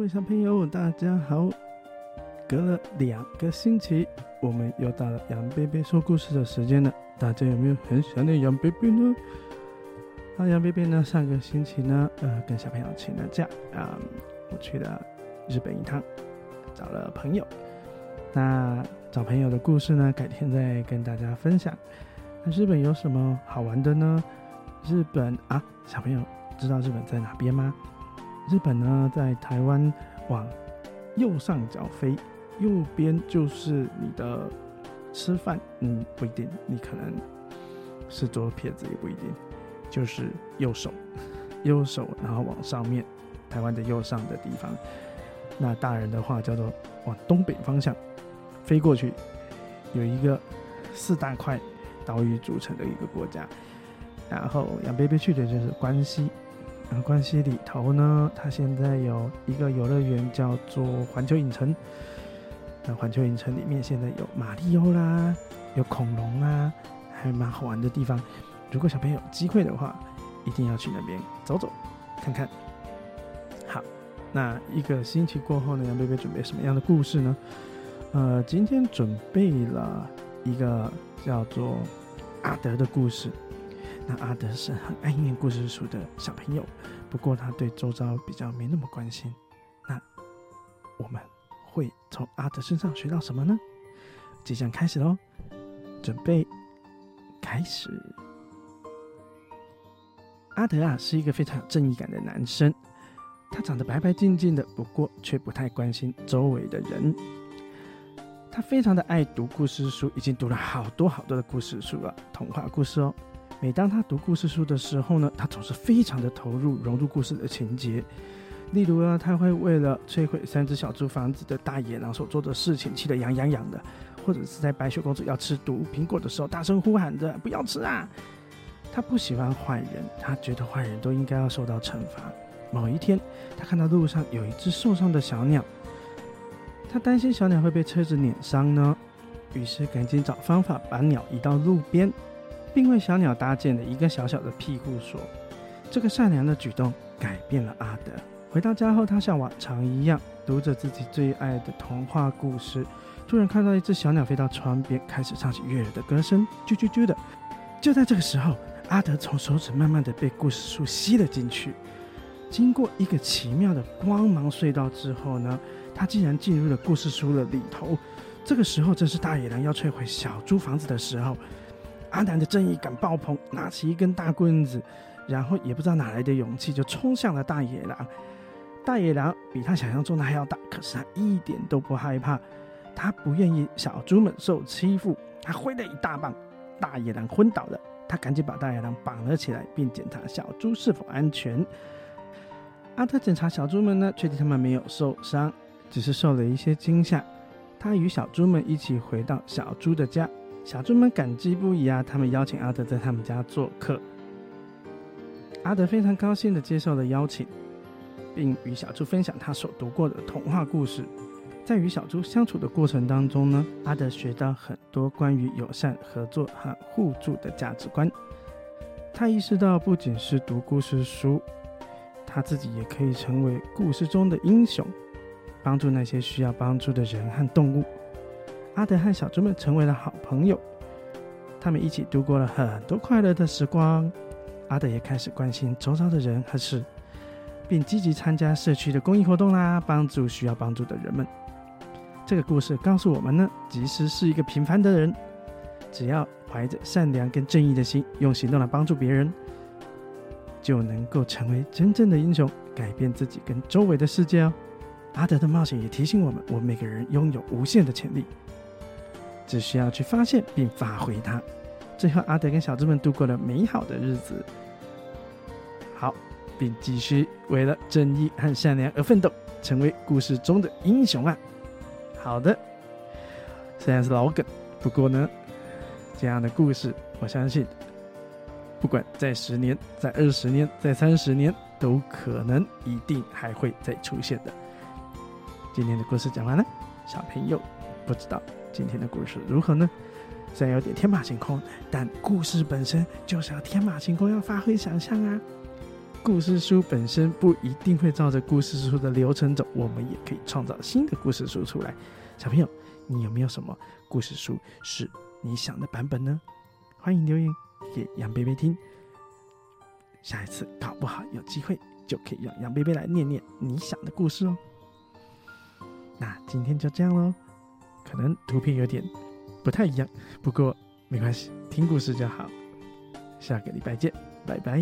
各位小朋友，大家好！隔了两个星期，我们又到了杨贝贝说故事的时间了。大家有没有很想念杨贝贝呢？啊，杨贝贝呢？上个星期呢，呃，跟小朋友请了假啊，我去了日本一趟，找了朋友。那找朋友的故事呢，改天再跟大家分享。那日本有什么好玩的呢？日本啊，小朋友知道日本在哪边吗？日本呢，在台湾往右上角飞，右边就是你的吃饭。嗯，不一定，你可能是左撇子也不一定，就是右手，右手，然后往上面，台湾的右上的地方。那大人的话叫做往东北方向飞过去，有一个四大块岛屿组成的一个国家。然后杨贝贝去的就是关西。关西里头呢，它现在有一个游乐园叫做环球影城。那环球影城里面现在有马里奥啦，有恐龙啊，还蛮好玩的地方。如果小朋友有机会的话，一定要去那边走走看看。好，那一个星期过后呢，杨贝贝准备什么样的故事呢？呃，今天准备了一个叫做阿德的故事。那阿德是很爱念故事书的小朋友，不过他对周遭比较没那么关心。那我们会从阿德身上学到什么呢？即将开始喽，准备开始。阿德啊，是一个非常有正义感的男生，他长得白白净净的，不过却不太关心周围的人。他非常的爱读故事书，已经读了好多好多的故事书了，童话故事哦。每当他读故事书的时候呢，他总是非常的投入，融入故事的情节。例如呢，他会为了摧毁三只小猪房子的大野狼所做的事情气得痒痒痒的，或者是在白雪公主要吃毒苹果的时候，大声呼喊着“不要吃啊”。他不喜欢坏人，他觉得坏人都应该要受到惩罚。某一天，他看到路上有一只受伤的小鸟，他担心小鸟会被车子碾伤呢，于是赶紧找方法把鸟移到路边。并为小鸟搭建了一个小小的庇护所。这个善良的举动改变了阿德。回到家后，他像往常一样读着自己最爱的童话故事。突然看到一只小鸟飞到窗边，开始唱起悦耳的歌声，啾啾啾的。就在这个时候，阿德从手指慢慢的被故事书吸了进去。经过一个奇妙的光芒隧道之后呢，他竟然进入了故事书的里头。这个时候正是大野狼要摧毁小猪房子的时候。阿南的正义感爆棚，拿起一根大棍子，然后也不知道哪来的勇气，就冲向了大野狼。大野狼比他想象中的还要大，可是他一点都不害怕，他不愿意小猪们受欺负。他挥了一大棒，大野狼昏倒了。他赶紧把大野狼绑了起来，并检查小猪是否安全。阿特检查小猪们呢，确定他们没有受伤，只是受了一些惊吓。他与小猪们一起回到小猪的家。小猪们感激不已啊！他们邀请阿德在他们家做客。阿德非常高兴地接受了邀请，并与小猪分享他所读过的童话故事。在与小猪相处的过程当中呢，阿德学到很多关于友善、合作和互助的价值观。他意识到，不仅是读故事书，他自己也可以成为故事中的英雄，帮助那些需要帮助的人和动物。阿德和小猪们成为了好朋友，他们一起度过了很多快乐的时光。阿德也开始关心周遭的人和事，并积极参加社区的公益活动啦，帮助需要帮助的人们。这个故事告诉我们呢，即使是一个平凡的人，只要怀着善良跟正义的心，用行动来帮助别人，就能够成为真正的英雄，改变自己跟周围的世界哦。阿德的冒险也提醒我们，我们每个人拥有无限的潜力。只需要去发现并发挥它。最后，阿德跟小猪们度过了美好的日子。好，并继续为了正义和善良而奋斗，成为故事中的英雄啊！好的，虽然是老梗，不过呢，这样的故事，我相信，不管在十年、在二十年、在三十年，都可能一定还会再出现的。今天的故事讲完了，小朋友不知道。今天的故事如何呢？虽然有点天马行空，但故事本身就是要天马行空，要发挥想象啊！故事书本身不一定会照着故事书的流程走，我们也可以创造新的故事书出来。小朋友，你有没有什么故事书是你想的版本呢？欢迎留言给杨贝贝听。下一次搞不好有机会，就可以让杨贝贝来念念你想的故事哦。那今天就这样喽，可能图片有点不太一样，不过没关系，听故事就好。下个礼拜见，拜拜。